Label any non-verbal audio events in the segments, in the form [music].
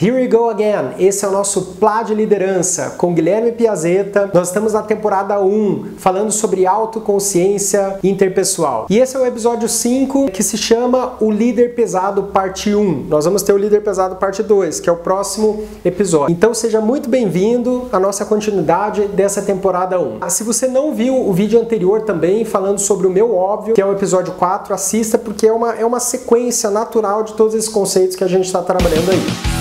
Here we go again. Esse é o nosso Plá de Liderança com Guilherme Piazeta. Nós estamos na temporada 1, falando sobre autoconsciência interpessoal. E esse é o episódio 5, que se chama O Líder Pesado Parte 1. Nós vamos ter o Líder Pesado Parte 2, que é o próximo episódio. Então seja muito bem-vindo à nossa continuidade dessa temporada 1. Ah, se você não viu o vídeo anterior também, falando sobre o meu óbvio, que é o episódio 4, assista porque é uma, é uma sequência natural de todos esses conceitos que a gente está trabalhando aí.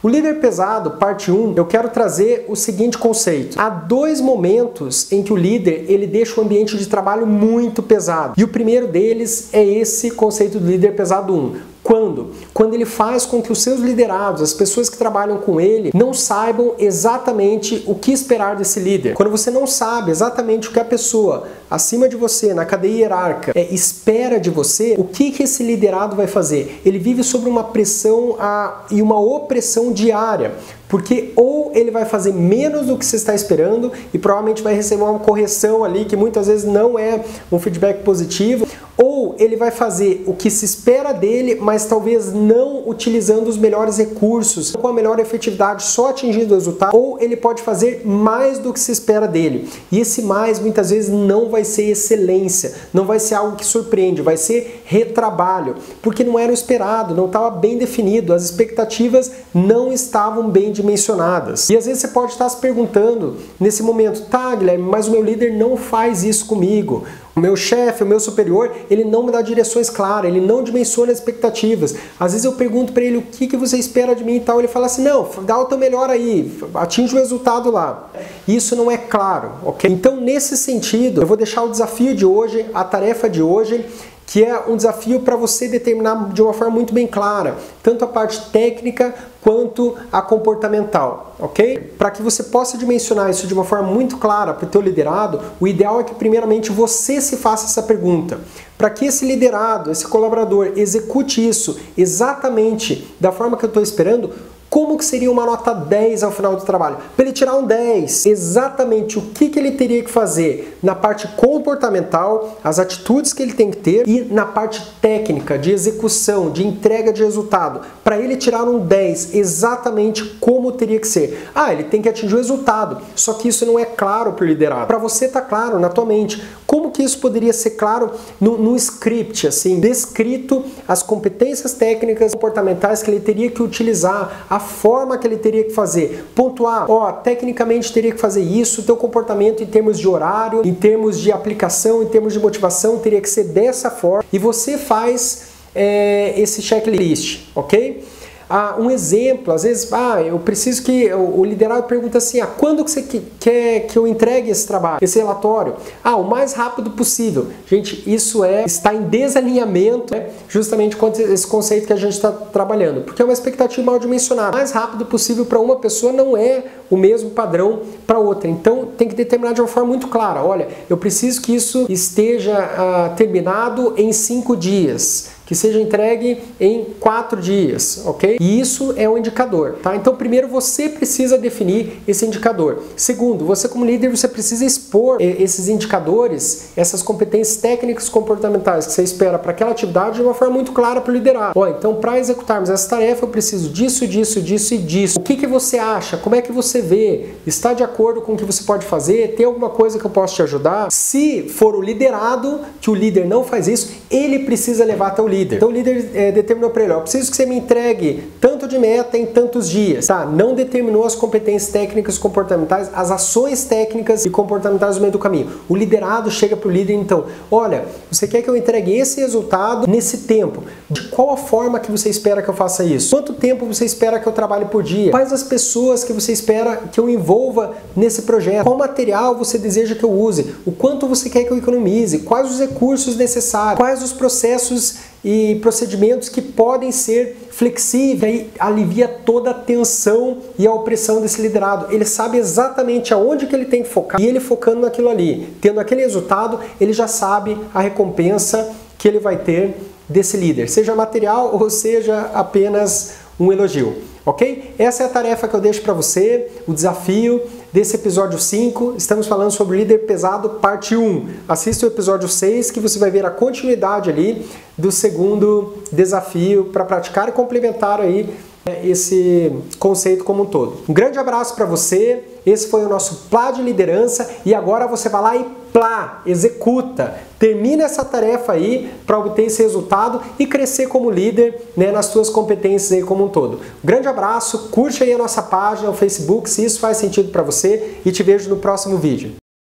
O líder pesado, parte 1, eu quero trazer o seguinte conceito. Há dois momentos em que o líder ele deixa o ambiente de trabalho muito pesado. E o primeiro deles é esse conceito do líder pesado 1. Quando? Quando ele faz com que os seus liderados, as pessoas que trabalham com ele, não saibam exatamente o que esperar desse líder. Quando você não sabe exatamente o que a pessoa acima de você, na cadeia hierárquica, é, espera de você, o que, que esse liderado vai fazer? Ele vive sob uma pressão a, e uma opressão diária. Porque ou ele vai fazer menos do que você está esperando e provavelmente vai receber uma correção ali que muitas vezes não é um feedback positivo, ou ele vai fazer o que se espera dele, mas talvez não utilizando os melhores recursos, com a melhor efetividade, só atingindo o resultado, ou ele pode fazer mais do que se espera dele. E esse mais muitas vezes não vai ser excelência, não vai ser algo que surpreende, vai ser retrabalho, porque não era o esperado, não estava bem definido, as expectativas não estavam bem dimensionadas. E às vezes você pode estar se perguntando nesse momento, tá, Guilherme, mas o meu líder não faz isso comigo. O meu chefe, o meu superior, ele não me dá direções claras, ele não dimensiona as expectativas. Às vezes eu pergunto para ele o que, que você espera de mim e tal, ele fala assim: não, dá o teu melhor aí, atinge o resultado lá. Isso não é claro, ok? Então, nesse sentido, eu vou deixar o desafio de hoje, a tarefa de hoje, que é um desafio para você determinar de uma forma muito bem clara, tanto a parte técnica quanto a comportamental, ok? Para que você possa dimensionar isso de uma forma muito clara para o teu liderado, o ideal é que primeiramente você se faça essa pergunta. Para que esse liderado, esse colaborador execute isso exatamente da forma que eu estou esperando, como que seria uma nota 10 ao final do trabalho? Para ele tirar um 10, exatamente o que, que ele teria que fazer na parte comportamental, as atitudes que ele tem que ter e na parte técnica, de execução, de entrega de resultado, para ele tirar um 10, exatamente como teria que ser. Ah, ele tem que atingir o resultado, só que isso não é claro para o liderado. Para você tá claro na tua mente, como que isso poderia ser claro no, no script, assim, descrito as competências técnicas comportamentais que ele teria que utilizar, a forma que ele teria que fazer. Pontuar, ó, tecnicamente teria que fazer isso, teu comportamento em termos de horário, em termos de aplicação, em termos de motivação, teria que ser dessa forma. E você faz é, esse checklist, ok? Ah, um exemplo, às vezes, ah, eu preciso que o, liderado pergunta assim: ah, quando que você quer que eu entregue esse trabalho, esse relatório? Ah, o mais rápido possível. Gente, isso é está em desalinhamento, né, justamente com esse conceito que a gente está trabalhando, porque é uma expectativa mal dimensionada. O mais rápido possível para uma pessoa não é o mesmo padrão para outra. Então tem que determinar de uma forma muito clara: olha, eu preciso que isso esteja ah, terminado em cinco dias que seja entregue em quatro dias, ok? E isso é um indicador, tá? Então, primeiro você precisa definir esse indicador. Segundo, você como líder você precisa expor eh, esses indicadores, essas competências técnicas comportamentais que você espera para aquela atividade de uma forma muito clara para liderar. Ó, então, para executarmos essa tarefa, eu preciso disso, disso, disso e disso. O que, que você acha? Como é que você vê? Está de acordo com o que você pode fazer? Tem alguma coisa que eu posso te ajudar? Se for o liderado, que o líder não faz isso, ele precisa levar até o líder líder. Então o líder é, determinou para ele, ó, preciso que você me entregue tanto de meta em tantos dias. Tá, não determinou as competências técnicas comportamentais, as ações técnicas e comportamentais no meio do caminho. O liderado chega para o líder então, olha, você quer que eu entregue esse resultado nesse tempo? De qual a forma que você espera que eu faça isso? Quanto tempo você espera que eu trabalhe por dia? Quais as pessoas que você espera que eu envolva nesse projeto? Qual material você deseja que eu use? O quanto você quer que eu economize? Quais os recursos necessários? Quais os processos e procedimentos que podem ser flexíveis e alivia toda a tensão e a opressão desse liderado. Ele sabe exatamente aonde que ele tem que focar e ele focando naquilo ali, tendo aquele resultado, ele já sabe a recompensa que ele vai ter desse líder, seja material [laughs] ou seja apenas um elogio, ok? Essa é a tarefa que eu deixo para você, o desafio desse episódio 5. Estamos falando sobre líder pesado, parte 1. Assista o episódio 6 que você vai ver a continuidade ali do segundo desafio para praticar e complementar aí é, esse conceito como um todo. Um grande abraço para você. Esse foi o nosso Plá de liderança e agora você vai lá e Plá, executa. Termina essa tarefa aí para obter esse resultado e crescer como líder né, nas suas competências aí como um todo. Grande abraço, curte aí a nossa página, o Facebook, se isso faz sentido para você e te vejo no próximo vídeo.